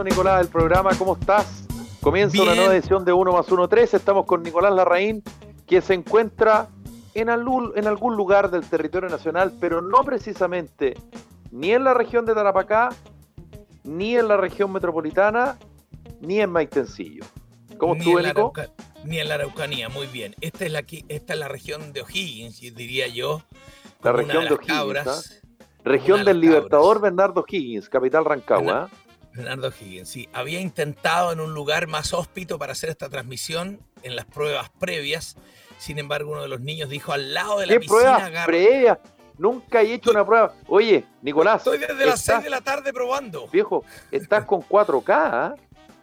Nicolás, el programa. ¿Cómo estás? Comienza una nueva edición de 1 más 1 3. Estamos con Nicolás Larraín, que se encuentra en algún, en algún lugar del territorio nacional, pero no precisamente ni en la región de Tarapacá, ni en la región metropolitana, ni en Maitencillo. ¿Cómo estuvo, Nico? ni en la Araucanía, muy bien. Esta es la, esta es la región de O'Higgins, diría yo. La región de, O'Higgins. ¿ah? Región del Libertador Bernardo Higgins, capital Rancagua. Bernardo Higgins, sí. Había intentado en un lugar más hóspito para hacer esta transmisión en las pruebas previas. Sin embargo, uno de los niños dijo al lado de la ¿Qué piscina. pruebas previas? Nunca he hecho una prueba. Oye, Nicolás. Estoy desde las 6 de la tarde probando. Viejo, estás con 4K. ¿ah?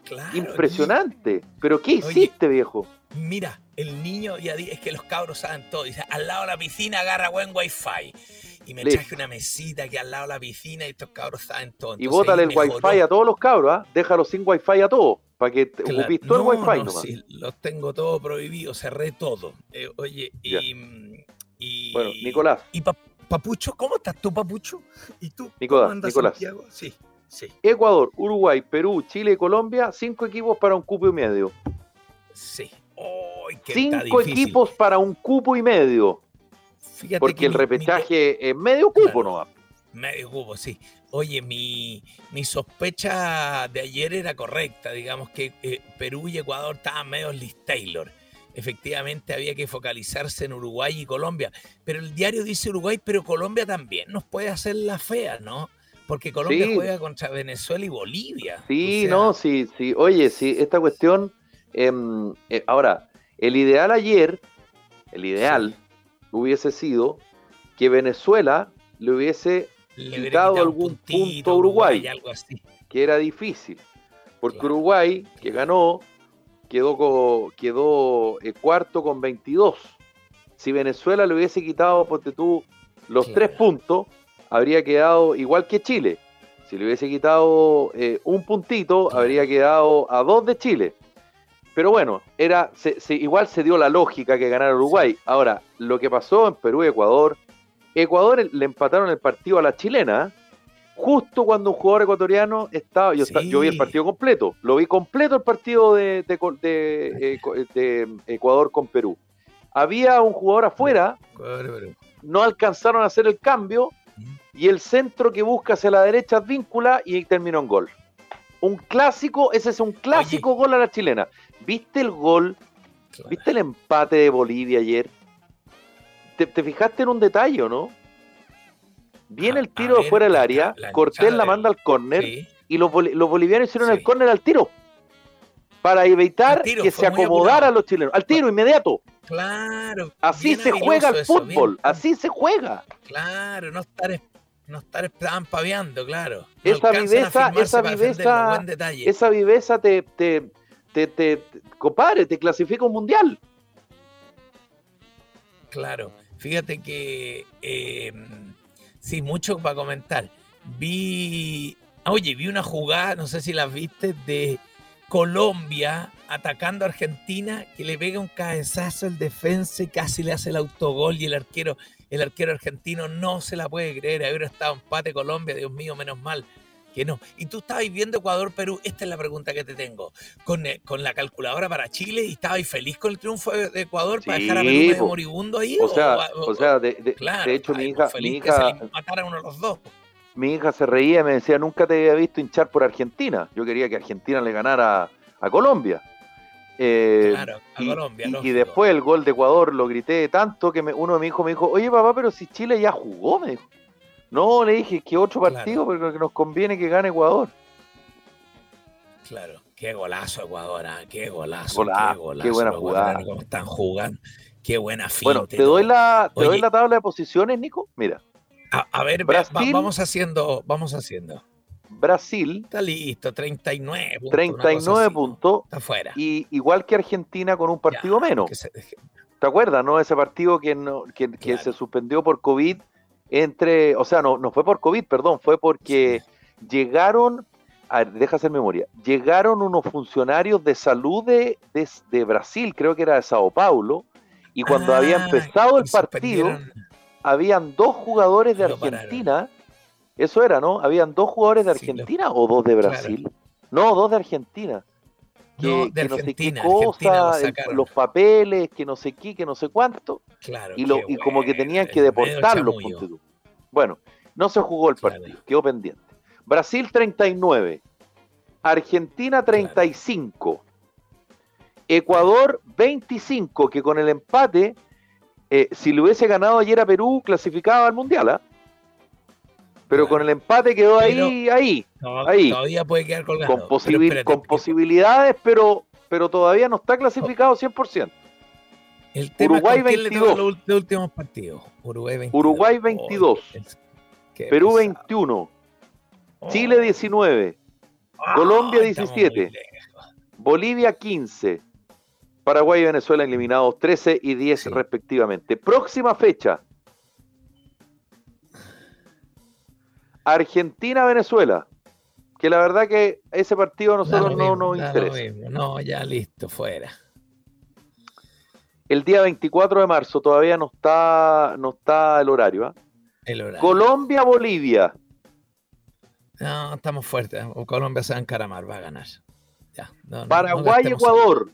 Claro. Impresionante. ¿Pero qué hiciste, viejo? Mira, el niño ya es que los cabros saben todo. Dice, al lado de la piscina agarra buen wifi y me traje una mesita aquí al lado de la piscina y estos cabros saben todo. y bótale el wifi a todos los cabros, ¿ah? Déjalo sin wifi a todos, para que te claro. todo el wifi no, Sí, los tengo todo prohibido, cerré todo. Eh, oye, y, Bueno, Nicolás. Y Papucho, ¿cómo estás tú, Papucho? ¿Y tú? Nicolás, Nicolás. Santiago? Sí, sí. Ecuador, Uruguay, Perú, Chile y Colombia, cinco equipos para un cupo y medio. Sí. cinco equipos para un cupo y medio. Porque el repechaje es medio cupo, ¿no? Medio cupo, sí. Oye, mi, mi, sospecha de ayer era correcta, digamos que eh, Perú y Ecuador estaban medio Liz Taylor. Efectivamente había que focalizarse en Uruguay y Colombia, pero el diario dice Uruguay, pero Colombia también nos puede hacer la fea, ¿no? Porque Colombia juega contra Venezuela y Bolivia. Sí, no, sí, sí. Oye, sí, esta cuestión, em, eh, ahora, el ideal ayer, el ideal, hubiese sido que Venezuela le hubiese quitado, algún punto a Uruguay, que era difícil, porque Uruguay, que ganó, quedó, quedó eh, cuarto con 22. Si Venezuela le hubiese quitado, ponte tú, los tres puntos, habría quedado igual que Chile. Si le hubiese quitado eh, un puntito, habría quedado a dos de Chile. Pero bueno, era igual se dio la lógica que ganara Uruguay. Ahora, lo que pasó en Perú y Ecuador, Ecuador le empataron el partido a la chilena, justo cuando un jugador ecuatoriano estaba, yo, yo vi el partido completo, lo vi completo el partido de, de, eh, Ecuador con Perú. Había un jugador afuera, no alcanzaron a hacer el cambio y el centro que busca hacia la derecha víncula y terminó en gol. Un clásico, ese es un clásico gol a la chilena. ¿Viste el gol? ¿Viste el empate de Bolivia ayer? ¿Te, fijaste en un detalle, no? Viene el tiro fuera del área, Cortés la manda al córner y los, bolivianos hicieron el córner al tiro para evitar que se acomodara los chilenos. Al tiro, inmediato. Claro. Así se juega el fútbol, así se juega. Claro, no estar no estar paviando, claro. esa viveza, esa viveza, esa viveza te, te, te, te, compadre, te clasifica un mundial. Claro, fíjate que eh, sí, mucho para comentar. Vi, oye, vi una jugada, no sé si la viste, de Colombia atacando a Argentina, que le pega un cabezazo el defensa y casi le hace el autogol y el arquero, el arquero argentino no se la puede creer, haber estado empate Colombia, Dios mío, menos mal que no. Y tú estabas viendo Ecuador-Perú, esta es la pregunta que te tengo, con, eh, con la calculadora para Chile y estabas feliz con el triunfo de Ecuador para dejar a Perú medio moribundo ahí. O, sea, o, sea de, de, hecho mi hija... Mi hija a uno de los dos. Mi hija se reía y me decía, nunca te había visto hinchar por Argentina. Yo quería que Argentina le ganara a Colombia. Eh, claro, a y, Colombia. Y, después el gol de Ecuador lo grité tanto que uno de mis hijos me dijo, oye papá, pero si Chile ya jugó, me dijo. No, le dije que otro partido, porque nos conviene que gane Ecuador. Claro, qué golazo Ecuador, ¿ah? qué golazo, qué golazo. qué buena jugada. cómo están jugando, qué buena finta. Bueno, te doy, la, te doy la tabla de posiciones, Nico. Mira, A, a ver, va- Brasil. vamos haciendo, vamos haciendo. Brasil, Está listo, 39 puntos. una cosa 39 así, ¿no? puntos, Está fuera. y igual que Argentina con un partido Ya, menos. que se ¿Te acuerdas, no? Ese partido que, no, que, que Claro. se suspendió por COVID entre, o sea, no, no fue por COVID, perdón, fue porque llegaron, a ver, deja hacer memoria, llegaron unos funcionarios de salud de, de- de Brasil, creo que era de Sao Paulo, y cuando había Ah, empezado el partido, habían dos jugadores de. Argentina, eso era, ¿no? Habían dos jugadores de Sí, lo- Argentina o dos de Claro. Brasil. No, dos de Argentina. Que, No, de que no sé qué lo cosa, los papeles, que no sé qué, que no sé cuánto, Claro, y, lo, y como que tenían que deportarlos. Bueno, no se jugó el Claro. partido, quedó pendiente. Brasil 39, Argentina 35, Ecuador 25, que con el empate, eh, si le hubiese ganado ayer a Perú, clasificaba al Mundial, ¿ah? Pero Claro. con el empate quedó ahí, ahí, No, ahí. Todavía puede quedar colgado. con, pero posibil- espérate, con posibilidades, pero, pero todavía no está clasificado 100%. El tema Uruguay es con quién le toca 22. los, los últimos partidos. Uruguay 22. Uruguay Oh, 22. qué- qué Perú pesado. 21, Oh. Chile 19, Ah, Colombia estamos 17. muy lejos. Bolivia 15, Paraguay y Venezuela eliminados 13 y 10 Sí. respectivamente. Próxima fecha. Argentina-Venezuela. Que la verdad que ese partido a nosotros no nos interesa. No, ya listo, fuera. El día 24 de marzo todavía no está, no está el horario. ¿ah? El horario. Colombia-Bolivia. No, estamos fuertes. O Colombia se va a encaramar, va a ganar. Ya, no, Paraguay-Ecuador.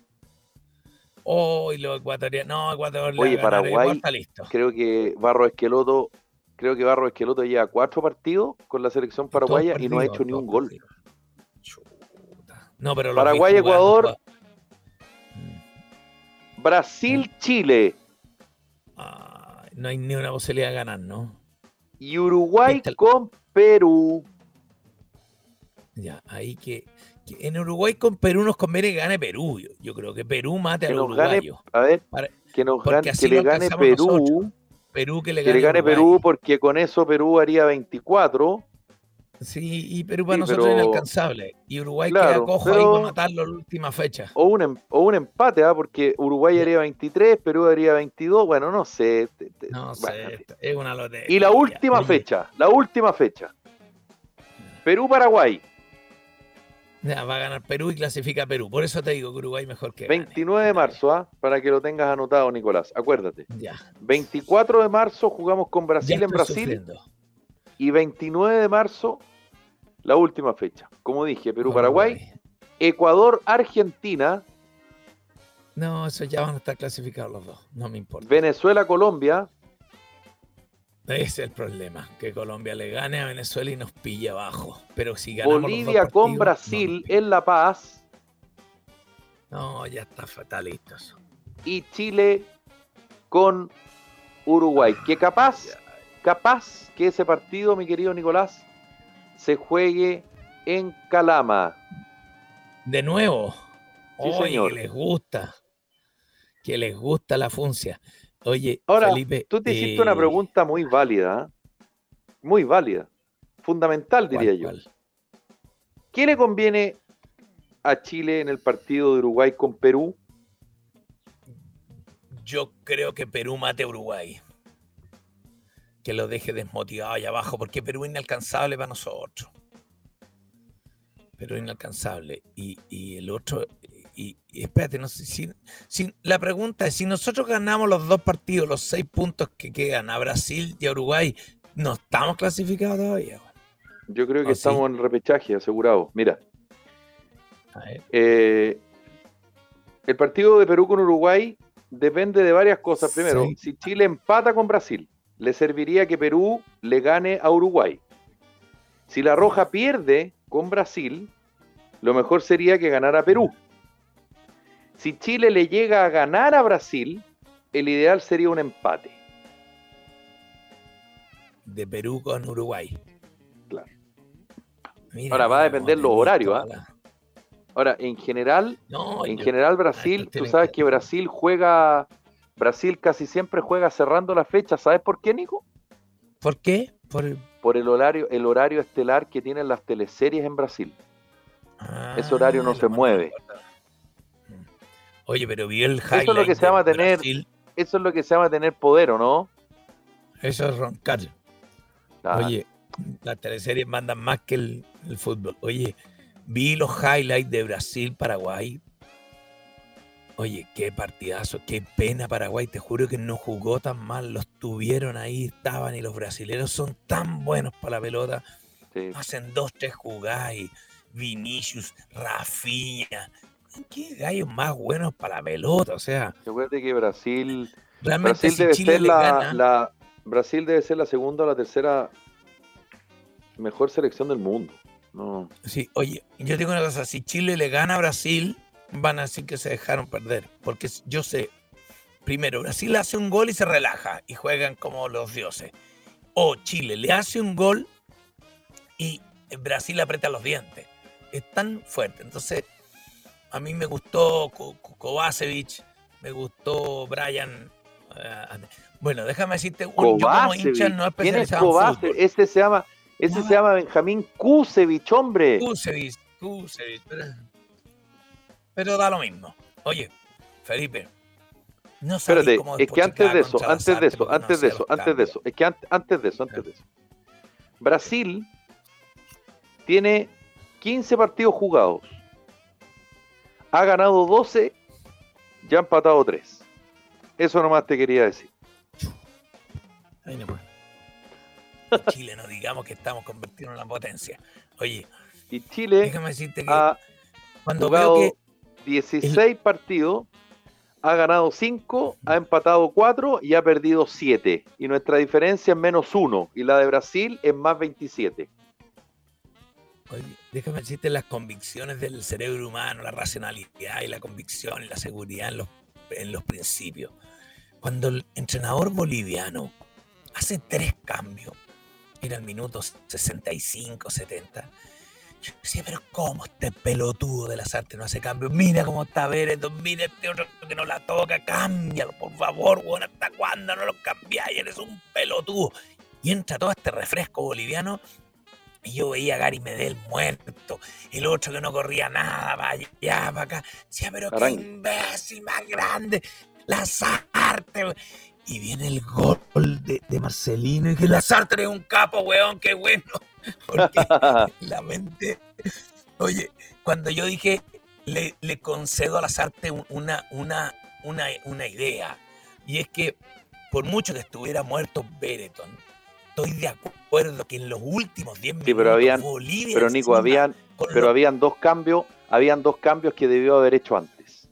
Oh, y los ecuatorianos. No, Ecuador le Oye, va a ganar, Paraguay- está listo. Creo que Barro Esqueloto, creo que Barro Esqueloto lleva cuatro partidos con la selección paraguaya y no ha hecho ni un gol. No, pero Paraguay, Ecuador. jugando. Mm. Brasil-Chile Ay, no hay ni una posibilidad de ganar, ¿no? y Uruguay el- con Perú. Ya, ahí que, que en Uruguay con Perú nos conviene que gane Perú. Yo, yo creo que Perú mate a los gane, uruguayos. a ver, Para- que nos gane, que le gane Perú, nosotros. Perú que le que gane, le gane. Perú porque con eso Perú haría 24. Sí, y Perú para Sí, nosotros pero- es inalcanzable. Y Uruguay Claro, queda cojo ahí pero- para matarlo en la última fecha. O un, em- o un empate, ¿ah? porque Uruguay haría 23, Perú haría 22. Bueno, no sé. te- te- No bueno, sé, es una lotería. Y la última fecha, la última fecha. Perú-Paraguay, ya, va a ganar Perú y clasifica a Perú. Por eso te digo que Uruguay mejor que gane. 29 de marzo, ¿ah? para que lo tengas anotado, Nicolás. Acuérdate. Ya. 24 de marzo jugamos con Brasil en Brasil sufriendo. y 29 de marzo la última fecha. Como dije, Perú-Paraguay. Ecuador-Argentina, No, eso ya van a estar clasificados los dos. No me importa. Venezuela-Colombia, Ese es el problema. Que Colombia le gane a Venezuela y nos pille abajo. Pero si ganamos los dos Bolivia con partidos, Brasil en La Paz No, ya está fatalito eso. y Chile con Uruguay. Que capaz, capaz que ese partido, mi querido Nicolás, se juegue en Calama. De nuevo. Sí, señor. que les gusta. Que les gusta la funcia. Oye, Ahora, Felipe. tú te hiciste eh, una pregunta muy válida, muy válida, fundamental ¿cuál, diría yo. cuál? ¿Qué le conviene a Chile en el partido de Uruguay con Perú? Yo creo que Perú mate a Uruguay. Que lo deje desmotivado allá abajo, porque Perú es inalcanzable para nosotros. Perú es inalcanzable. Y, y el otro, y, y espérate, no sé si, si- la pregunta es, si nosotros ganamos los dos partidos, los seis puntos que quedan a Brasil y a Uruguay, ¿no estamos clasificados todavía? Yo creo que ¿Ah, sí? estamos en repechaje asegurado. Mira, A ver, eh, el partido de Perú con Uruguay depende de varias cosas. Primero, Sí. si Chile empata con Brasil, le serviría que Perú le gane a Uruguay. Si la Roja pierde con Brasil, lo mejor sería que ganara Perú. Si Chile le llega a ganar a Brasil, el ideal sería un empate. de Perú con Uruguay. Claro. Mira, Ahora va a depender los horarios, ¿ah? la- Ahora, en general, en general Brasil, tú sabes que... Brasil juega, Brasil casi siempre juega cerrando la fecha. ¿Sabes por qué, Nico? ¿Por qué? Por el, por el horario, el horario estelar que tienen las teleseries en Brasil. Ese horario no ah, se mueve. Oye, pero vi el highlight Eso es lo que se llama tener, eso es lo que se llama tener poder, ¿o no? Eso es roncar. Oye, las teleseries mandan más que el, fútbol. Oye, vi los highlights de Brasil-Paraguay. Oye, qué partidazo, qué pena Paraguay. Te juro que no jugó tan mal. Los tuvieron ahí, estaban y los brasileños son tan buenos para la pelota. Hacen dos, tres jugadas y Vinicius, Rafinha. ¿Qué gallos más buenos para la pelota? O sea. Recuerde que Brasil. Brasil debe ser la, Brasil debe ser la segunda o la tercera mejor selección del mundo. No. Sí, oye, yo digo una cosa, si Chile le gana a Brasil, van a decir que se dejaron perder. Porque yo sé, primero, Brasil hace un gol y se relaja y juegan como los dioses. O Chile le hace un gol y Brasil aprieta los dientes. Es tan fuerte. Entonces, a mí me gustó Kovacevic, me gustó Brian. Eh, bueno, déjame decirte, un, yo como hincha no especializado en fútbol. Este se llama, ese se llama Benjamín Kusevich, hombre. Kusevich, Kusevich. Pero, da lo mismo. Oye, Felipe, no Espérate, es que antes de eso, antes de eso, antes de eso, antes de eso, es que antes de eso, antes de eso. Brasil tiene 15 partidos jugados ha ganado 12, ya ha empatado 3. Eso nomás te quería decir. Ahí no Chile, no digamos que estamos convirtiendo en la potencia. Oye, y Chile déjame decirte que ha cuando jugado veo que 16 partidos, ha ganado 5, ha empatado 4 y ha perdido 7. Y nuestra diferencia es menos 1 y la de Brasil es más 27 déjame decirte las convicciones del cerebro humano, la racionalidad y la convicción y la seguridad en los, en los principios. Cuando el entrenador boliviano hace tres cambios, era el minuto 65, 70, yo decía, pero ¿cómo este pelotudo de las artes no hace cambio? Mira cómo está Bereton, mira este otro que no la toca, cámbialo, por favor, bueno, ¿hasta cuándo no lo cambiáis? Eres un pelotudo. Y entra todo este refresco boliviano y yo veía a Gary Medel muerto, el otro que no corría nada, para allá, para acá. Decía, pero qué imbécil más grande, Lazarte. Y viene el gol de, Marcelino y que Lazarte es un capo, weón, qué bueno. Porque la mente. Oye, cuando yo dije, le, le concedo a Lazarte una, una, una, una idea, y es que por mucho que estuviera muerto Bereton, estoy de acuerdo que en los últimos 10 minutos sí, pero habían, pero Nico, habían, pero habían dos cambios, habían dos cambios que debió haber hecho antes.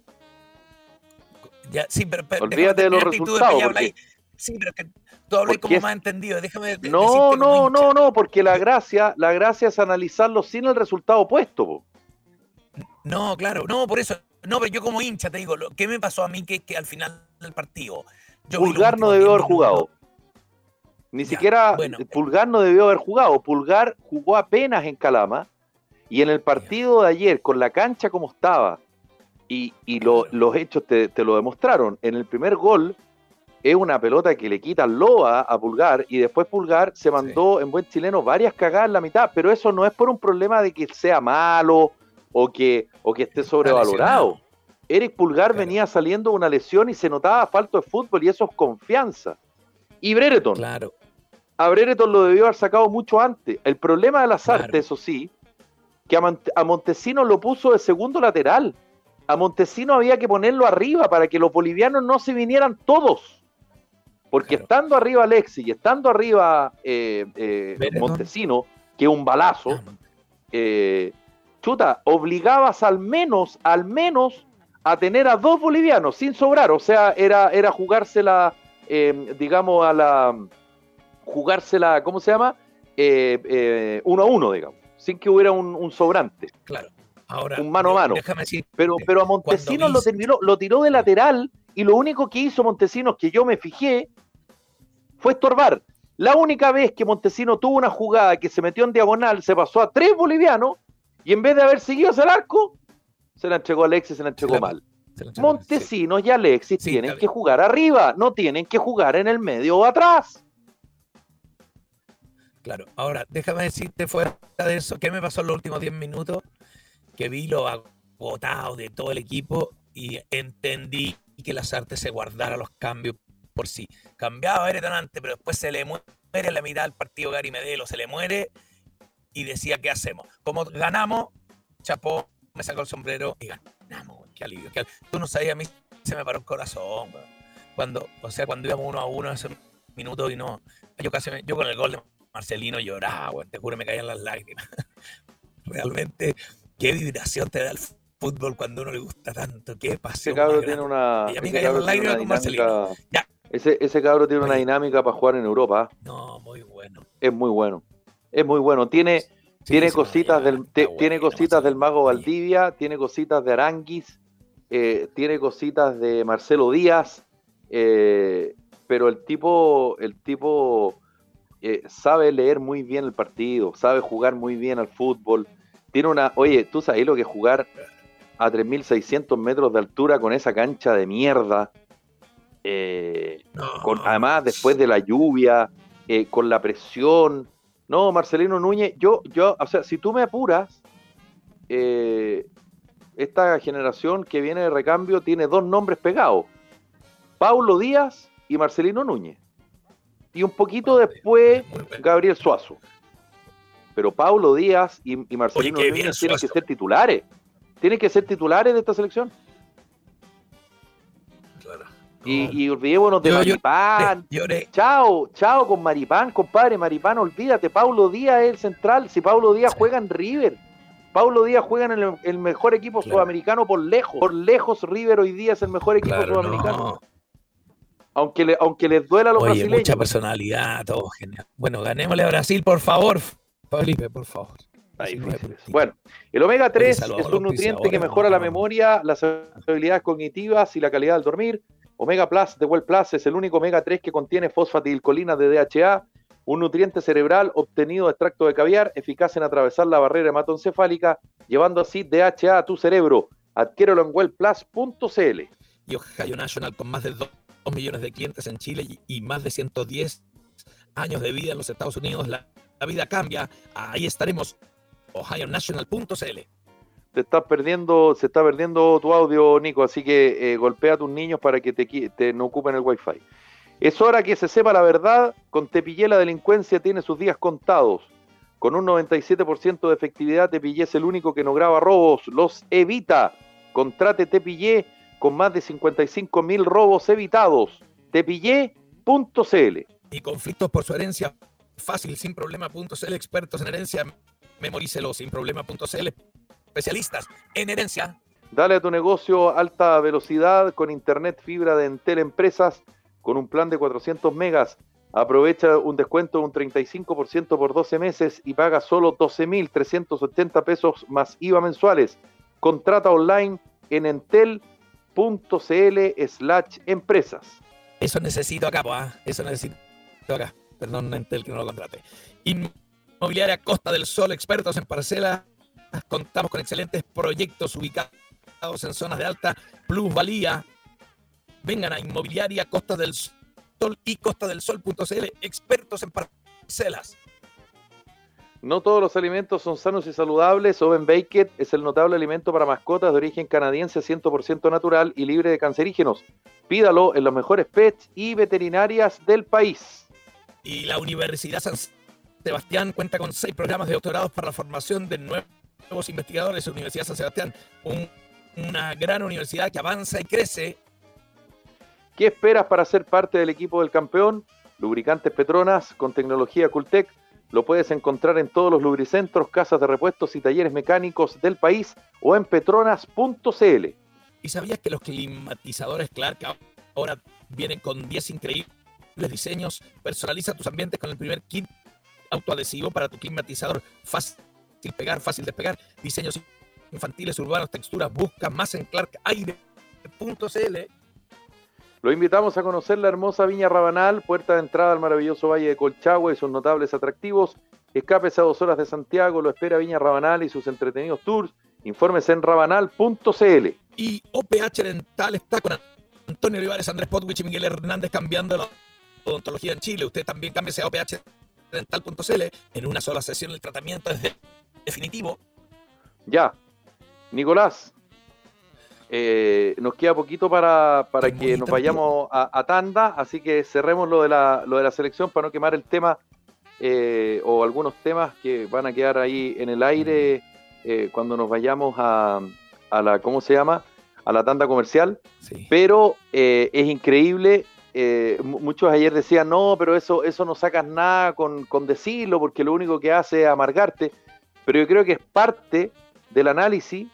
Ya, sí, pero, Olvídate de los resultados. sí, pero que tú hablas como más entendido. Déjame no, no, no, no, porque la gracia, la gracia es analizarlo sin el resultado opuesto. No, claro, no, por eso. No, pero yo como hincha te digo, ¿qué me pasó a mí que, que al final del partido? Yo Pulgar no debió haber jugado. Ni siquiera Pulgar no debió haber jugado. Pulgar jugó apenas en Calama. Y en el partido de ayer, con la cancha como estaba, y, los hechos te, lo demostraron. En el primer gol es una pelota que le quita loa a Pulgar y después Pulgar se mandó en buen chileno varias cagadas en la mitad, pero eso no es por un problema de que sea malo o que, o que esté sobrevalorado. Eric Pulgar venía saliendo una lesión y se notaba falta de fútbol y eso es confianza. Y Brereton. Claro a Brereton lo debió haber sacado mucho antes. El problema de las artes, eso sí, que a, Montesino lo puso de segundo lateral. A Montesino había que ponerlo arriba para que los bolivianos no se vinieran todos. Porque estando arriba Alexi y estando arriba eh, eh, Montesino, que es un balazo, ah, eh, chuta, obligabas al menos, al menos a tener a dos bolivianos sin sobrar. O sea, era, era jugársela, digamos, a la jugársela, ¿cómo se llama? Eh, eh, uno a uno, digamos, sin que hubiera un, sobrante. Claro. Ahora, un mano a mano. pero, pero a Montesinos lo, lo tiró de lateral y lo único que hizo Montesinos, que yo me fijé, fue estorbar. La única vez que Montesino tuvo una jugada que se metió en diagonal, se pasó a tres bolivianos y en vez de haber seguido hacia el arco, Se la entregó a Alexis, se la entregó mal. Montesinos y Alexis tienen que jugar arriba, no tienen que jugar en el medio o atrás. Claro, ahora déjame decirte fuera de eso, ¿qué me pasó en los últimos 10 minutos? Que vi lo agotado de todo el equipo y entendí que las artes se guardara los cambios por sí. Cambiaba antes, pero después se le muere la mitad del partido Gary Medelo, se le muere y decía, ¿qué hacemos? Como ganamos, chapó, me sacó el sombrero y ganamos, qué alivio. Tú no sabías, a mí se me paró el corazón, Cuando, o sea, cuando íbamos uno a uno ese minuto y no, yo casi, yo con el gol Marcelino lloraba, te juro, me caían las lágrimas. Realmente, qué vibración te da el fútbol cuando uno le gusta tanto, qué pasión. Ese cabro tiene una. Y a mí las lágrimas con Marcelino. Ya. Ese, ese cabro tiene una dinámica para jugar en Europa. No, muy bueno. Es muy bueno. Es muy bueno. Tiene, tiene cositas del, tiene cositas del mago Valdivia, tiene cositas de Aranguis, eh, tiene cositas de Marcelo Díaz, eh, pero el tipo, el tipo eh, sabe leer muy bien el partido, sabe jugar muy bien al fútbol. Tiene una, oye, tú sabes lo que es jugar a 3.600 metros de altura con esa cancha de mierda. con, además, después de la lluvia, con la presión, no, Marcelino Núñez, yo, yo, o sea, si tú me apuras, eh, esta generación que viene de recambio tiene dos nombres pegados: Paulo Díaz y Marcelino Núñez. Y un poquito después, Gabriel Suazo. Pero Paulo Díaz y, Marcelino Núñez tienen que ser titulares. Tienen que ser titulares de esta selección. Y, y, olvidémonos de Maripán. Chao, chao con Maripán, compadre. Maripán, olvídate. Paulo Díaz es el central. Si Paulo Díaz juega en River. Paulo Díaz juega en el, mejor equipo sudamericano por lejos. Por lejos, River hoy día es el mejor equipo sudamericano. Aunque, le, aunque les duela a los Oye, mucha personalidad, todo genial. Bueno, ganémosle a Brasil, por favor. Felipe, por favor. Bueno, el omega 3 es un nutriente que mejora la memoria, las habilidades cognitivas y la calidad del dormir. Omega Plus de Well Plus es el único omega 3 que contiene fosfatilcolina de DHA, un nutriente cerebral obtenido de extracto de caviar, eficaz en atravesar la barrera hematoencefálica, llevando así DHA a tu cerebro. Adquiérelo en wellplus.cl. Y Ohio National, con más de 2 millones de clientes en Chile y más de 110 años de vida en los Estados Unidos, la, la vida cambia. Ahí estaremos. OhioNational.cl te estás perdiendo, se está perdiendo tu audio, Nico, así que eh, golpea a tus niños para que te, no ocupen el wifi. Es hora que se sepa la verdad, con Tepillé la delincuencia tiene sus días contados. Con un 97% de efectividad, Tepillé es el único que no graba robos, los evita. Contrate Tepillé con más de 55 mil robos evitados. Tepillé.cl Y conflictos por su herencia, fácil, sin problema.cl, expertos en herencia, memorícelo sin problema.cl especialistas en herencia. Dale a tu negocio alta velocidad con internet fibra de Entel Empresas con un plan de 400 megas. Aprovecha un descuento de un 35% por 12 meses y paga solo 12.380 pesos más IVA mensuales. Contrata online en entel.cl slash empresas. Eso necesito acá, ¿ah? eso necesito acá. Perdón, Entel que no lo contrate. Inmobiliaria Costa del Sol, expertos en parcelas Contamos con excelentes proyectos ubicados en zonas de alta plusvalía. Vengan a Inmobiliaria Costa del Sol y Costa del Sol.cl, expertos en parcelas. No todos los alimentos son sanos y saludables. Oven Baked es el notable alimento para mascotas de origen canadiense 100% natural y libre de cancerígenos. Pídalo en los mejores pets y veterinarias del país. Y la Universidad San Sebastián cuenta con seis programas de doctorados para la formación de nuevos investigadores Universidad San Sebastián, una gran universidad que avanza y crece. ¿Qué esperas para ser parte del equipo del campeón? Lubricantes Petronas con tecnología Cultec. Lo puedes encontrar en todos los lubricentros, casas de repuestos y talleres mecánicos del país o en petronas.cl. ¿Y sabías que los climatizadores Clark ahora vienen con 10 increíbles diseños? Personaliza tus ambientes con el primer kit autoadhesivo para tu climatizador. Fácil pegar, fácil despegar, diseños infantiles, urbanos, texturas, busca más en clarkaire.cl. Lo invitamos a conocer la hermosa Viña Rabanal, puerta de entrada al maravilloso Valle de Colchagua y sus notables atractivos. Escapes a dos horas de Santiago, lo espera Viña Rabanal y sus entretenidos tours. Infórmese en rabanal.cl. Y OPH Dental está con Antonio Olivares, Andrés Potwich y Miguel Hernández cambiando la odontología en Chile. Usted también cámbiese a ophdental.cl. En una sola sesión el tratamiento es definitivo. Ya. Nicolás, eh, nos queda poquito para, para que nos vayamos a, tanda, así que cerremos lo de la, lo de la selección para no quemar el tema eh, o algunos temas que van a quedar ahí en el aire eh, cuando nos vayamos a, a, la, ¿cómo se llama? A la tanda comercial. Pero es increíble. muchos ayer decían, no, pero eso, eso no sacas nada con, con decirlo porque lo único que hace es amargarte. Pero yo creo que es parte del análisis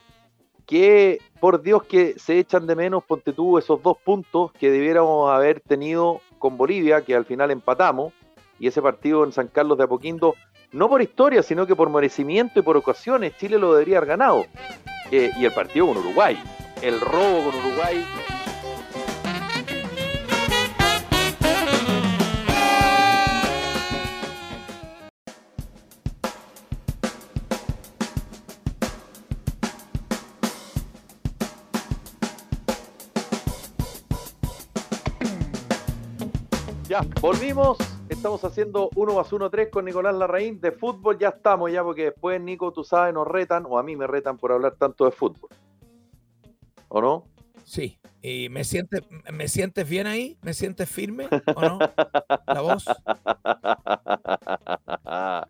que por Dios que se echan de menos, ponte esos dos puntos que debiéramos haber tenido con Bolivia, que al final empatamos, y ese partido en San Carlos de Apoquindo, no por historia, sino que por merecimiento y por ocasiones, Chile lo debería haber ganado. Eh, y el partido con Uruguay, el robo con Uruguay volvimos. Estamos haciendo 1 más 1, 3 con Nicolás Larraín. De fútbol ya estamos, ya, porque después, Nico, tú sabes, nos retan, o a mí me retan por hablar tanto de fútbol. ¿O no? Sí. ¿Y me sientes, me sientes bien ahí? ¿Me sientes firme o no? ¿La voz?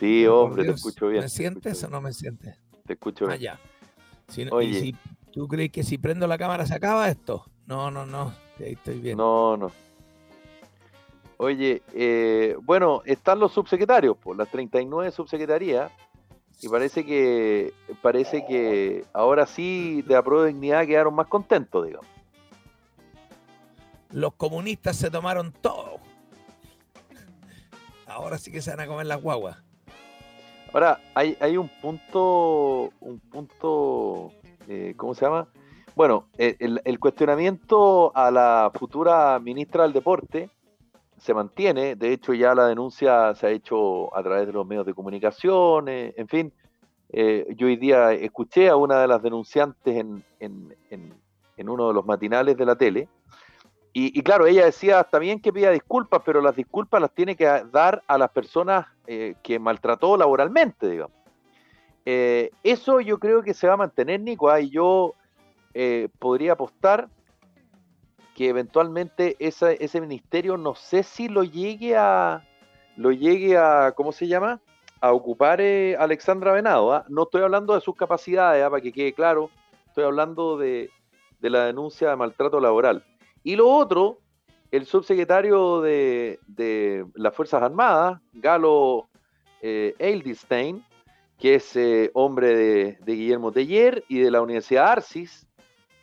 Sí, hombre, te escucho bien. ¿Me sientes o no me sientes? Te escucho bien. Ah, ya. Oye. ¿Tú crees que si prendo la cámara se acaba esto? No, no, no. Ahí estoy bien. No, no. Oye, eh, bueno, están los subsecretarios, por las 39 subsecretarías, y parece que parece que ahora sí de apruebo de dignidad quedaron más contentos, digamos. Los comunistas se tomaron todo. Ahora sí que se van a comer las guaguas. Ahora, hay, hay un punto, un punto, eh, ¿cómo se llama? Bueno, el, el, cuestionamiento a la futura ministra del Deporte, se mantiene, de hecho ya la denuncia se ha hecho a través de los medios de comunicación, en fin, eh, yo hoy día escuché a una de las denunciantes en, en, uno de los matinales de la tele, y, claro, ella decía, está bien que pida disculpas, pero las disculpas las tiene que dar a las personas eh, que maltrató laboralmente, digamos. Eh, eso yo creo que se va a mantener, Nico, y yo podría apostar que eventualmente ese ministerio no sé si lo llegue a lo llegue a ¿cómo se llama? a ocupar eh, Alexandra Venado. ¿ah? No estoy hablando de sus capacidades, ¿ah? para que quede claro, estoy hablando de, la denuncia de maltrato laboral. Y lo otro, el subsecretario de, las Fuerzas Armadas, Galo eh, Eildistein, que es eh, hombre de, de, Guillermo Teller y de la Universidad Arcis,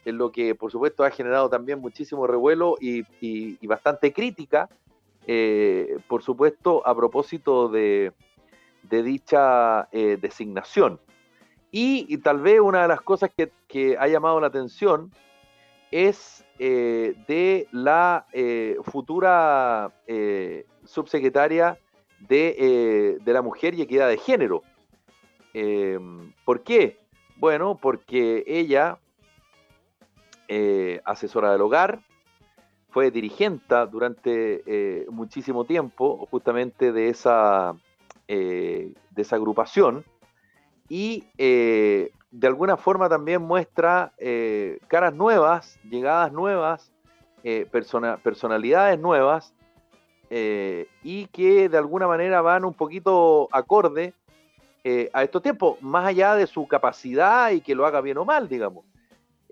en lo que por supuesto ha generado también muchísimo revuelo y, bastante crítica, eh, por supuesto, a propósito de, dicha eh, designación. Y, tal vez una de las cosas que, ha llamado la atención es eh, de la futura subsecretaria de, de, la Mujer y Equidad de Género. ¿Por qué? Bueno, porque ella eh, asesora del hogar, fue dirigente durante eh, muchísimo tiempo justamente de esa, eh, de esa agrupación y de alguna forma también muestra caras nuevas, llegadas nuevas, personalidades nuevas y que de alguna manera van un poquito acorde a estos tiempos, más allá de su capacidad y que lo haga bien o mal, digamos.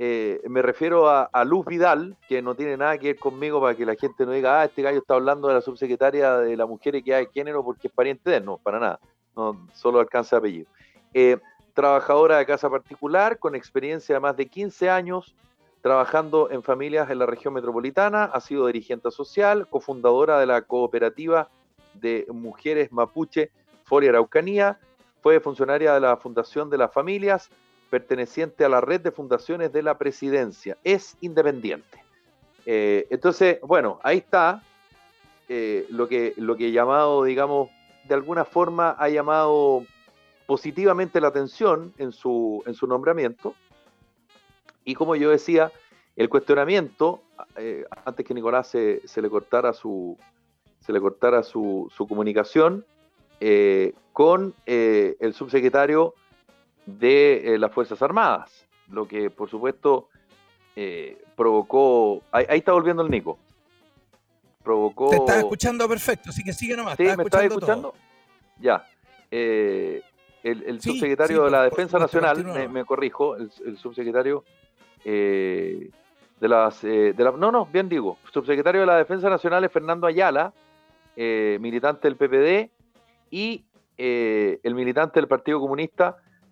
Eh, me refiero a, Luz Vidal, que no tiene nada que ver conmigo para que la gente no diga, ah, este gallo está hablando de la subsecretaria de la mujer y que hay género porque es pariente de él. No, para nada. No, solo alcanza apellido. Eh, trabajadora de casa particular, con experiencia de más de 15 años, trabajando en familias en la región metropolitana, ha sido dirigente social, cofundadora de la cooperativa de mujeres mapuche Foria Araucanía, fue funcionaria de la Fundación de las Familias, perteneciente a la red de fundaciones de la presidencia. Es independiente. Eh, entonces, bueno, ahí está eh, lo, que, lo que he llamado, digamos, de alguna forma ha llamado positivamente la atención en su, en su nombramiento. Y como yo decía, el cuestionamiento, eh, antes que Nicolás se, le cortara su, se le cortara su, su comunicación, con el subsecretario de las Fuerzas Armadas, lo que por supuesto provocó... Ahí, está volviendo el Nico. Provocó... Te estás escuchando perfecto, así que sigue nomás. ¿Sí? ¿Me estás escuchando? Ya. el, subsecretario de la Defensa Nacional, me, corrijo, el subsecretario eh, de las, eh, de la, no, no, bien digo, subsecretario de la Defensa Nacional es Fernando Ayala, eh, militante del PPD, y el militante del Partido Comunista,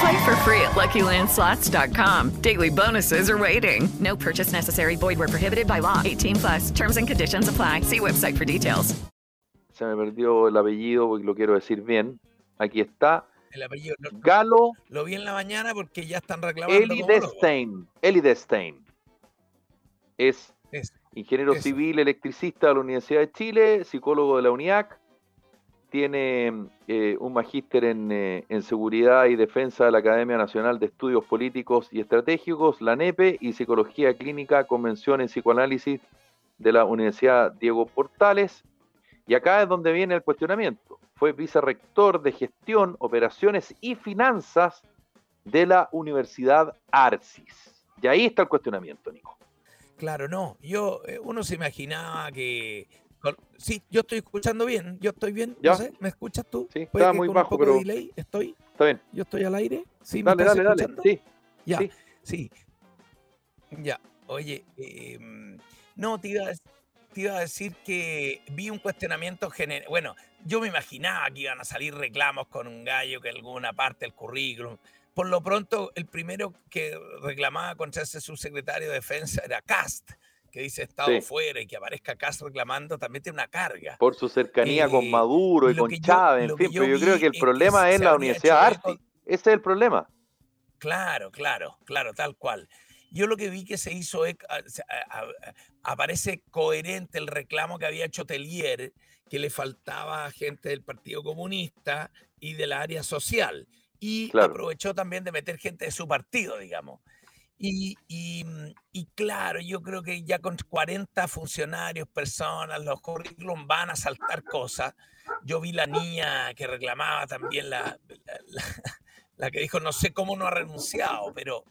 Play for free at LuckyLandSlots.com. Daily bonuses are waiting. No purchase necessary. Void where prohibited by law. 18 plus. Terms and conditions apply. See website for details. Se me perdió el apellido porque lo quiero decir bien. Aquí está. El apellido. Lo, Galo. Lo vi en la mañana porque ya están reclamando. Eli Destein. Eli Destein. Es, es ingeniero es. civil electricista de la Universidad de Chile, psicólogo de la UNIAC tiene eh, un magíster eh, en, seguridad y defensa de la Academia Nacional de Estudios Políticos y Estratégicos, la NEPE, y psicología clínica, convención en psicoanálisis de la Universidad Diego Portales. Y acá es donde viene el cuestionamiento. Fue vicerrector de gestión, operaciones y finanzas de la Universidad Arcis. Y ahí está el cuestionamiento, Nico. Claro, no. Yo, eh, uno se imaginaba que Sí, yo estoy escuchando bien. Yo estoy bien. No sé, ¿me escuchas tú? Sí, está muy bajo, pero. delay estoy. Está bien. Yo estoy al aire. Sí, dale, dale, dale. Sí. Ya, sí. Ya, oye, em, no, te iba, a, te iba, a, decir que vi un cuestionamiento general. Bueno, yo me imaginaba que iban a salir reclamos con un gallo que alguna parte del currículum. Por lo pronto, el primero que reclamaba contra ese subsecretario de Defensa era Cast que dice Estado fuera y que aparezca acá reclamando, también tiene una carga. Por su cercanía con eh, Maduro y con Chávez, en fin, pero yo creo que el problema es, la Universidad Arti. Ese es el problema. Claro, claro, claro, tal cual. Yo lo que vi que se hizo es, aparece coherente el reclamo que había hecho Telier, que le faltaba gente del Partido Comunista y del área social. Y aprovechó también de meter gente de su partido, digamos. Y, mm, y, claro, yo creo que ya con 40 funcionarios, personas, los currículum van a saltar cosas. Yo vi la niña que reclamaba también, la, la, que dijo, no sé cómo no ha renunciado, pero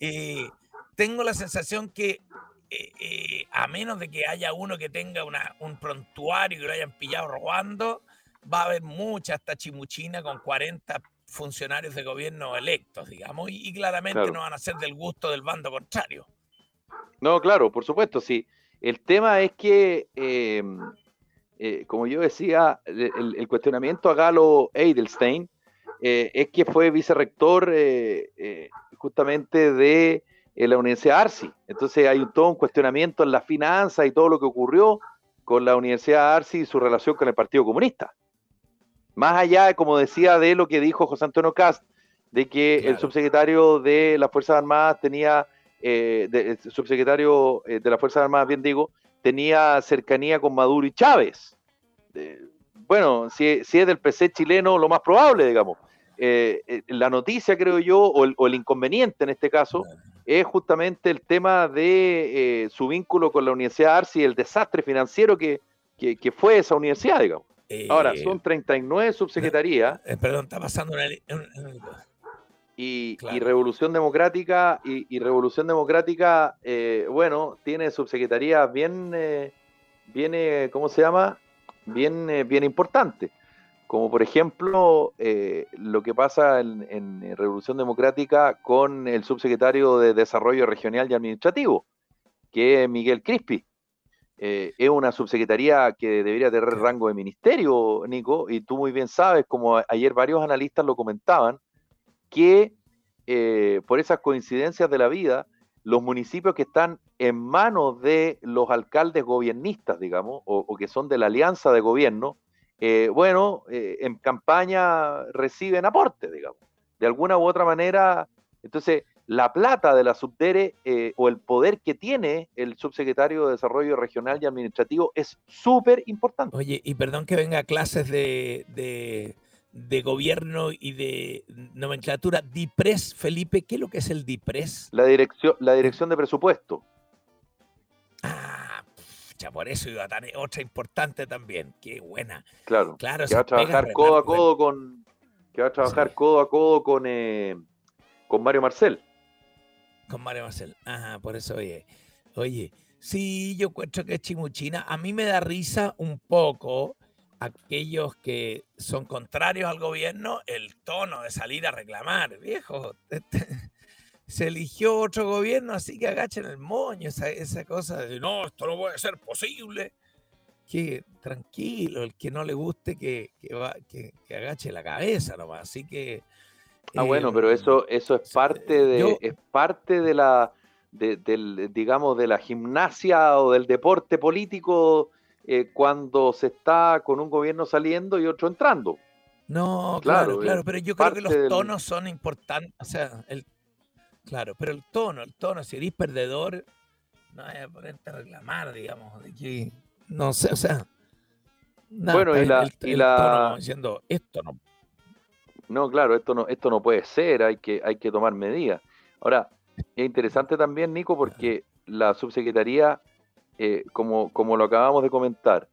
eh, tengo la sensación que eh, eh, a menos de que haya uno que tenga una, un prontuario y lo hayan pillado robando, va a haber mucha esta chimuchina con 40 funcionarios de gobierno electos, digamos, y, claramente no van a ser del gusto del bando contrario. No, claro, por supuesto, sí. El tema es que, em, eh, como yo decía, el, cuestionamiento a Galo Edelstein eh, es que fue vicerrector eh, justamente de la Universidad Arci. Entonces hay un, todo un cuestionamiento en la finanza y todo lo que ocurrió con la Universidad Arci y su relación con el Partido Comunista. Más allá, como decía, de lo que dijo José Antonio Cast, de que el subsecretario de las Fuerzas Armadas tenía, eh, el subsecretario eh, de las Fuerzas Armadas, bien digo, tenía cercanía con Maduro y Chávez. bueno, si, es del PC chileno, lo más probable, digamos. Eh, la noticia, creo yo, o el, inconveniente en este caso, es justamente el tema de su vínculo con la Universidad Arci y el desastre financiero que, que fue esa universidad, digamos. Ahora, son 39 subsecretarías. Eh, perdón, está pasando una, Y, Claro. y Revolución Democrática, y, y Revolución Democrática, eh, bueno, tiene subsecretarías bien, eh, bien eh, ¿cómo se llama? Bien, eh, bien importantes. Como por ejemplo eh, lo que pasa en, en Revolución Democrática con el subsecretario de Desarrollo Regional y Administrativo, que es Miguel Crispi. Eh, es una subsecretaría que debería tener rango de ministerio, Nico, y tú muy bien sabes, como ayer varios analistas lo comentaban, que eh, por esas coincidencias de la vida, los municipios que están en manos de los alcaldes gobiernistas, digamos, o, o que son de la alianza de gobierno, eh, bueno, en campaña reciben aporte, digamos. De alguna u otra manera, entonces, la plata de la subdere eh, o el poder que tiene el subsecretario de Desarrollo Regional y Administrativo es súper importante. Oye, y perdón que venga a clases de, de, de gobierno y de nomenclatura. DIPRES, Felipe, ¿qué es lo que es el DIPRES? La dirección, la dirección de presupuesto. Ah, ya por eso iba a tener otra importante también. Qué buena. Claro, Claro, que va a trabajar codo a codo con que va a trabajar Sí. codo a codo con eh, con Mario Marcel. Con Mario Marcel. Ajá, por eso, oye. Oye, sí, yo encuentro que es chimuchina. A mí me da risa un poco aquellos que son contrarios al gobierno, el tono de salir a reclamar. Viejo, este, se eligió otro gobierno, así que agachen el moño, esa, esa cosa de no, esto no puede ser posible. Que tranquilo, el que no le guste que, que, va- que- que agache la cabeza nomás. Así que. Ah, bueno, pero em, eso eso es parte de yo- es parte de la de, del digamos de la gimnasia o del deporte político eh, cuando se está con un gobierno saliendo y otro entrando. No, Claro, claro, pero yo creo que los del- tonos son importantes, o sea, el, claro, pero el tono, el tono, si eres perdedor, no es a ponerte a reclamar, digamos, de que, no sé, o sea, nada, Bueno, y la- el, y el la- tono diciendo, esto no, No, claro, esto no, esto no puede ser, hay que, hay que tomar medidas. Ahora, es interesante también, Nico, porque la subsecretaría, eh, como, como lo acabamos de comentar,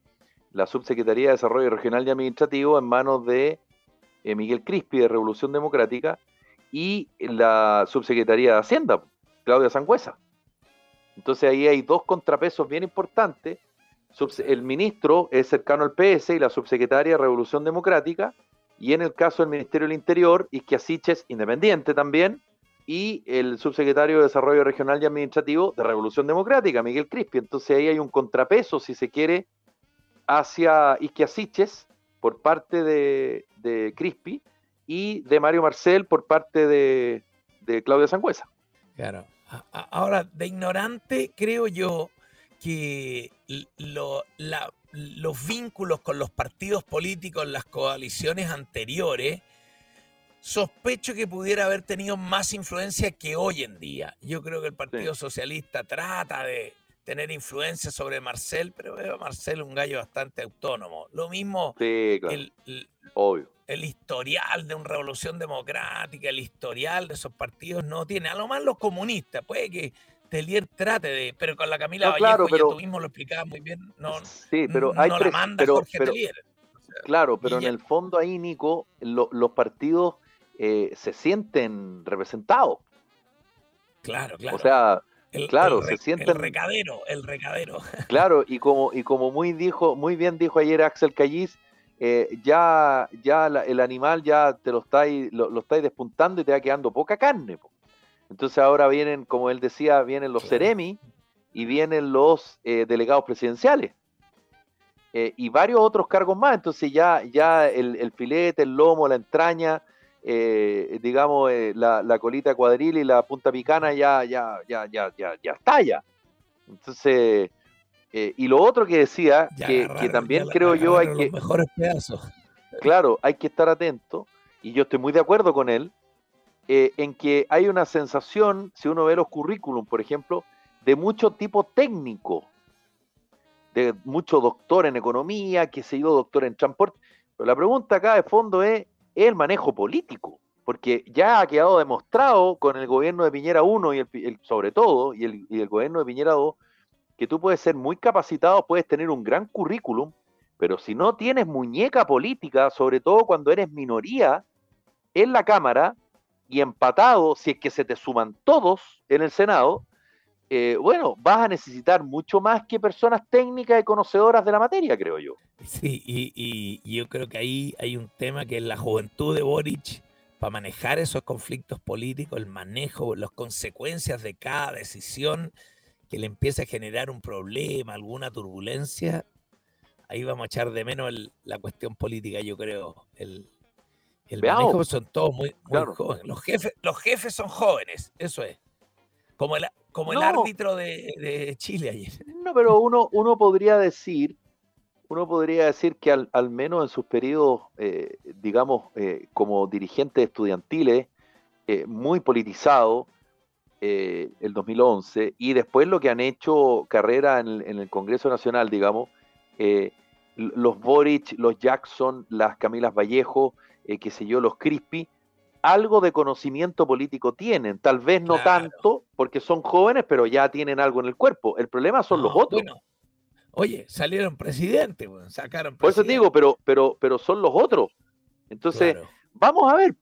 la subsecretaría de Desarrollo Regional y Administrativo en manos de eh, Miguel Crispi de Revolución Democrática y la subsecretaría de Hacienda, Claudia Sangüesa. Entonces ahí hay dos contrapesos bien importantes. El ministro es cercano al PS y la subsecretaria de Revolución Democrática, y en el caso del Ministerio del Interior, Isquiasiches, independiente también, y el subsecretario de Desarrollo Regional y Administrativo de Revolución Democrática, Miguel Crispi. Entonces ahí hay un contrapeso, si se quiere, hacia Isquiasiches por parte de, Crispi y de Mario Marcel por parte de, de Claudia Sangüesa. claro. Ahora, de ignorante, creo yo que l- lo- la- los vínculos con los partidos políticos, las coaliciones anteriores, sospecho que pudiera haber tenido más influencia que hoy en día. Yo creo que el Partido Socialista trata de tener influencia sobre Marcel, pero veo a Marcel un gallo bastante autónomo. Lo mismo Sí, claro, el, el- obvio. el historial de una revolución democrática, el historial de esos partidos no tiene. A lo más los comunistas, puede que Telier trate de, pero con la Camila No, Vallejo claro, ya pero- tú mismo lo explicabas muy bien, no, sí, pero hay no la manda pero- Jorge pero- Telier. Claro, pero en ya- el fondo ahí, Nico, lo- los partidos eh, se sienten representados. Claro, claro. O sea, el, claro, el se sienten- el recadero, el recadero. claro, y como, y como muy dijo, muy bien dijo ayer Axel Callis, eh, ya, ya la- el animal ya te lo estáis, lo, lo estáis despuntando y te va quedando poca carne. po. Entonces ahora vienen, como él decía, vienen los. Ceremi y vienen los eh, delegados presidenciales. Eh, y varios otros cargos más. Entonces ya, ya el, el filete, el lomo, la entraña, eh, digamos, eh, la, la colita cuadril y la punta picana ya, ya, ya, ya, ya, ya está ya. Entonces, eh, y lo otro que decía, Ya que, que también creo yo hay que, los mejores pedazos. claro, hay que estar atento, y yo estoy muy de acuerdo con él, eh, en que hay una sensación, si uno ve los currículum, por ejemplo, de mucho tipo técnico, de mucho doctor en economía, que se yo, doctor en transporte. Pero la pregunta acá de fondo es, ¿es el manejo político? Porque ya ha quedado demostrado con el gobierno de Piñera 1 y el, el- sobre todo, y el, y el gobierno de Piñera 2, que tú puedes ser muy capacitado, puedes tener un gran currículum, pero si no tienes muñeca política, sobre todo cuando eres minoría en la Cámara y empatado, si es que se te suman todos en el Senado, eh, bueno, vas a necesitar mucho más que personas técnicas y conocedoras de la materia, creo yo. Sí, y, yo creo que ahí hay un tema que es la juventud de Boric para manejar esos conflictos políticos, el manejo, las consecuencias de cada decisión que le empieza a generar un problema, alguna turbulencia, ahí vamos a echar de menos la cuestión política, yo creo. El, el manejo son todos muy, jóvenes. Los jefes, los jefes son jóvenes, eso es. Como el, como el árbitro de, Chile ayer. No, pero uno, uno podría decir, uno podría decir que al, menos en sus periodos, eh, digamos, eh, como dirigentes estudiantiles, eh, muy politizado, el 2011, y después lo que han hecho carrera en el, Congreso Nacional, digamos, los Boric, los Jackson, las Camilas Vallejo, qué sé yo, los Crispy, algo de conocimiento político tienen, tal vez no tanto, porque son jóvenes, pero ya tienen algo en el cuerpo. El problema son los otros. oye, salieron presidentes, sacaron Por eso digo, pero, pero, pero son los otros. Entonces, vamos a ver,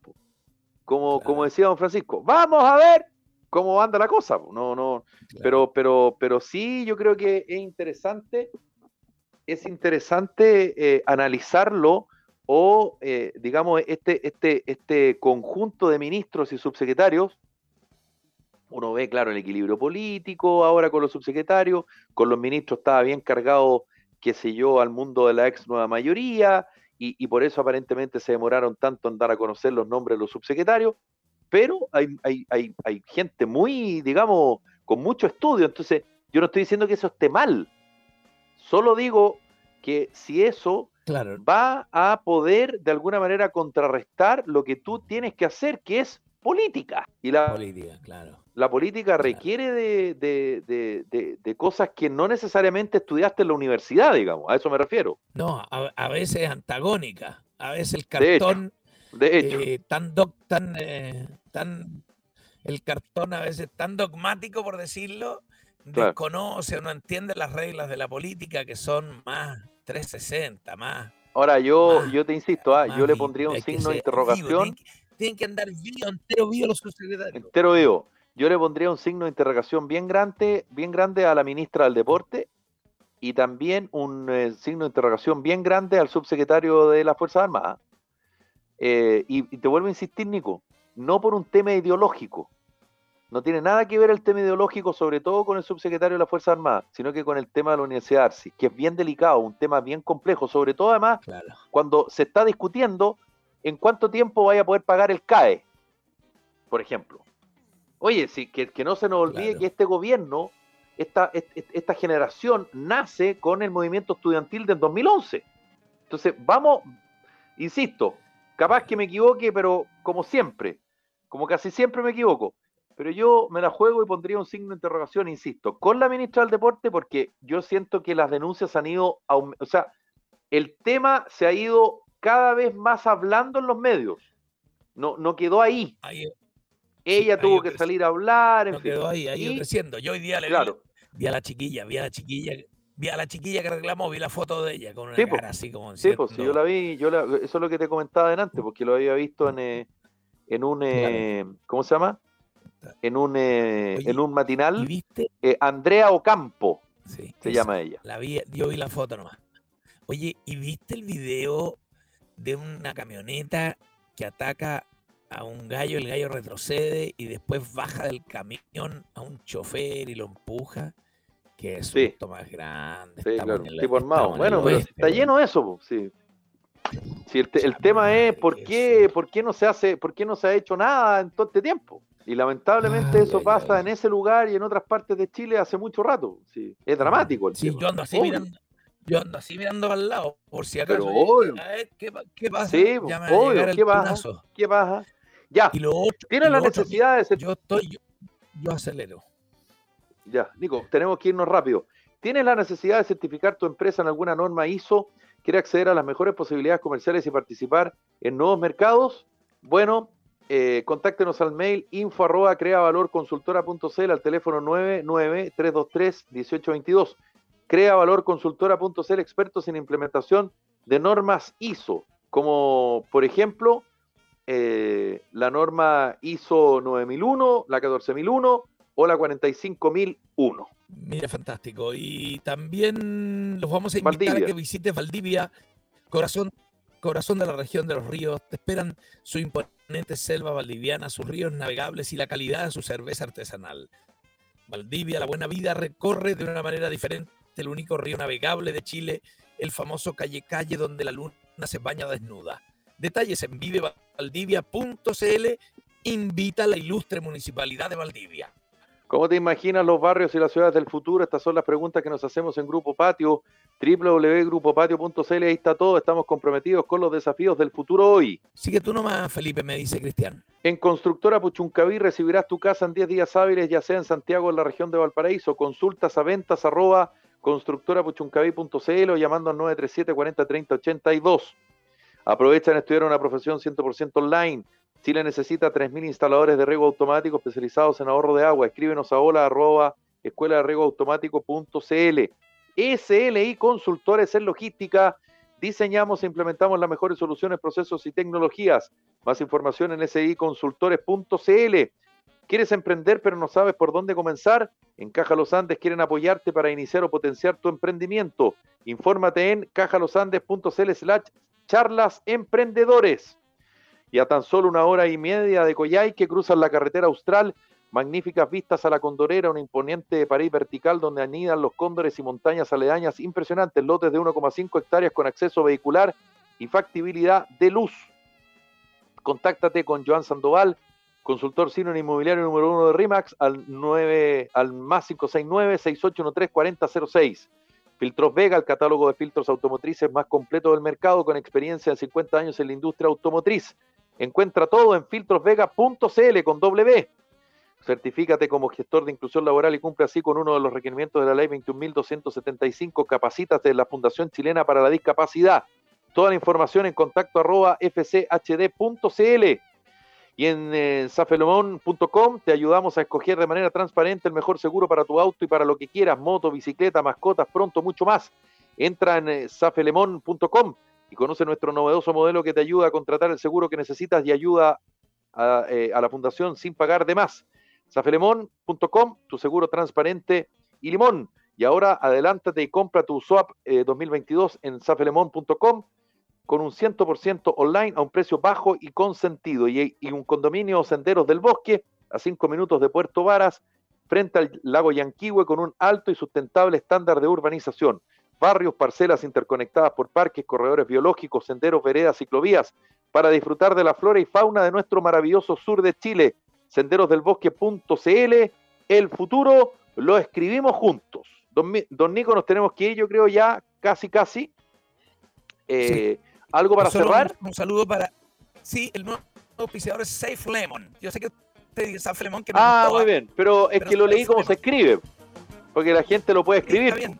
como, como decía don Francisco, vamos a ver cómo anda la cosa. No, no, pero, pero, pero sí, yo creo que es interesante, es interesante eh, analizarlo o, eh, digamos, este, este, este conjunto de ministros y subsecretarios, uno ve, claro, el equilibrio político ahora con los subsecretarios, con los ministros estaba bien cargado, qué sé yo, al mundo de la ex nueva mayoría, y, por eso aparentemente se demoraron tanto en dar a conocer los nombres de los subsecretarios, pero hay, hay, hay, hay gente muy, digamos, con mucho estudio, entonces yo no estoy diciendo que eso esté mal, solo digo que si eso va a poder de alguna manera contrarrestar lo que tú tienes que hacer, que es política. Y la política, claro. La política requiere de, cosas que no necesariamente estudiaste en la universidad, digamos, a eso me refiero. No, a, veces antagónica, a veces el cartón de hecho, eh, tan, tan, eh, tan, el cartón a veces tan dogmático, por decirlo, desconoce o no entiende las reglas de la política que son más 360, más. Ahora, yo, yo te insisto, ah, yo le pondría un signo de interrogación. Tienen que, andar vivo, entero vivo los subsecretarios. Entero vivo. Yo le pondría un signo de interrogación bien grande, bien grande a la ministra del Deporte y también un eh, signo de interrogación bien grande al subsecretario de las Fuerzas Armadas. Eh, y, te vuelvo a insistir, Nico, no por un tema ideológico, no tiene nada que ver el tema ideológico, sobre todo con el subsecretario de la Fuerza Armada, sino que con el tema de la Universidad Arcis, que es bien delicado, un tema bien complejo, sobre todo además cuando se está discutiendo en cuánto tiempo vaya a poder pagar el CAE, por ejemplo. Oye, sí, que, no se nos olvide que este gobierno, esta, esta generación, nace con el movimiento estudiantil del 2011. Entonces, vamos, insisto, capaz que me equivoque, pero como siempre, como casi siempre me equivoco pero yo me la juego y pondría un signo de interrogación, insisto, con la ministra del Deporte, porque yo siento que las denuncias han ido, a, o sea, el tema se ha ido cada vez más hablando en los medios. No, no quedó ahí. Ella tuvo que salir a hablar. no quedó ahí, ha ido creciendo. Yo hoy día le claro. vi, a la chiquilla, vi a la chiquilla, vi a la chiquilla que reclamó, vi la foto de ella con una cara así como. Sí, pues yo la vi, yo la, eso es lo que te comentaba adelante, porque lo había visto en, eh, en un, eh, ¿cómo se llama? En un, eh, en un matinal. Eh, Andrea Ocampo se llama ella. La vi, yo vi la foto nomás. Oye, ¿y viste el video de una camioneta que ataca a un gallo, el gallo retrocede y después baja del camión a un chofer y lo empuja? Que es sí. más grande. Sí, claro, tipo armado. Bueno, pero está lleno de eso, sí. el, tema es por qué, por qué no se hace, por qué no se ha hecho nada en todo este tiempo. Y lamentablemente eso pasa en ese lugar y en otras partes de Chile hace mucho rato. Sí, es dramático el sí, yo ando así mirando. Yo ando así mirando al lado, por si acaso. ¿qué, pasa? Sí, obvio, ¿qué pasa? ¿Qué pasa? Ya, tienes la necesidad de ser... Yo estoy, yo, acelero. Ya, Nico, tenemos que irnos rápido. ¿Tienes la necesidad de certificar tu empresa en alguna norma ISO? ¿Quiere acceder a las mejores posibilidades comerciales y participar en nuevos mercados? Bueno, eh, contáctenos al mail info arroba creavalorconsultora.cl al teléfono 993231822. Creavalorconsultora.cl, expertos en implementación de normas ISO, como por ejemplo eh, la norma ISO 9001, la 14001 o la 45001. Mira, fantástico. Y también los vamos a invitar a que visites Valdivia, corazón, corazón de la región de los ríos. Te esperan su imponente selva valdiviana, sus ríos navegables y la calidad de su cerveza artesanal. Valdivia, la buena vida, recorre de una manera diferente el único río navegable de Chile, el famoso Calle Calle donde la luna se baña desnuda. Detalles en vivevaldivia.cl. Invita a la ilustre municipalidad de Valdivia. ¿Cómo te imaginas los barrios y las ciudades del futuro? Estas son las preguntas que nos hacemos en Grupo Patio, www.grupopatio.cl. Ahí está todo. Estamos comprometidos con los desafíos del futuro hoy. Sigue tú nomás, Felipe, me dice Cristian. En Constructora Puchuncaví recibirás tu casa en 10 días hábiles, ya sea en Santiago o en la región de Valparaíso. Consultas a ventas arroba constructorapuchuncaví.cl o llamando al 937 40 30 82. Aprovechan estudiar una profesión 100% online Chile necesita 3.000 instaladores de riego automático especializados en ahorro de agua. Escríbenos a hola arroba escuela de riego automático.cl. SLI Consultores en Logística. Diseñamos e implementamos las mejores soluciones, procesos y tecnologías. Más información en sliconsultores.cl. ¿Quieres emprender pero no sabes por dónde comenzar? En Caja Los Andes quieren apoyarte para iniciar o potenciar tu emprendimiento. Infórmate en cajalosandes.cl slash charlas emprendedores y a tan solo una hora y media de Coyay que cruzan la carretera austral. Magníficas vistas a la Condorera, una imponente pared vertical donde anidan los cóndores y montañas aledañas impresionantes, lotes de 1,5 hectáreas con acceso vehicular y factibilidad de luz. Contáctate con Joan Sandoval, consultor cine inmobiliario número uno de RIMAX, al, 9, al más 569-6813-4006. Filtros Vega, el catálogo de filtros automotrices más completo del mercado, con experiencia en 50 años en la industria automotriz. Encuentra todo en filtrosvega.cl con W. Certifícate como gestor de inclusión laboral y cumple así con uno de los requerimientos de la ley 21.275. Capacítate en la Fundación Chilena para la Discapacidad. Toda la información en contacto arroba fchd.cl y en eh, te ayudamos a escoger de manera transparente el mejor seguro para tu auto y para lo que quieras, moto, bicicleta, mascotas, pronto, mucho más. Entra en eh, y conoce nuestro novedoso modelo que te ayuda a contratar el seguro que necesitas y ayuda a, eh, la fundación sin pagar de más. Safelemon.com, tu seguro transparente y limón. Y ahora adelántate y compra tu SWAP 2022 eh, en safelemon.com con un 100% online a un precio bajo y consentido y, y un condominio Senderos del Bosque a 5 minutos de Puerto Varas frente al lago Yanquihue con un alto y sustentable estándar de urbanización barrios, parcelas interconectadas por parques, corredores biológicos, senderos, veredas, ciclovías, para disfrutar de la flora y fauna de nuestro maravilloso sur de Chile. Senderosdelbosque.cl, el futuro lo escribimos juntos. Don, Nico, nos tenemos que ir, yo creo ya casi, casi. Eh, ¿Algo para cerrar? Un, saludo para... Sí, el nuevo auspiciador es Safe Lemon. Yo sé que usted dice Safe Lemon que Ah, muy bien, pero es que lo leí como se escribe, porque la gente lo puede escribir. Está bien.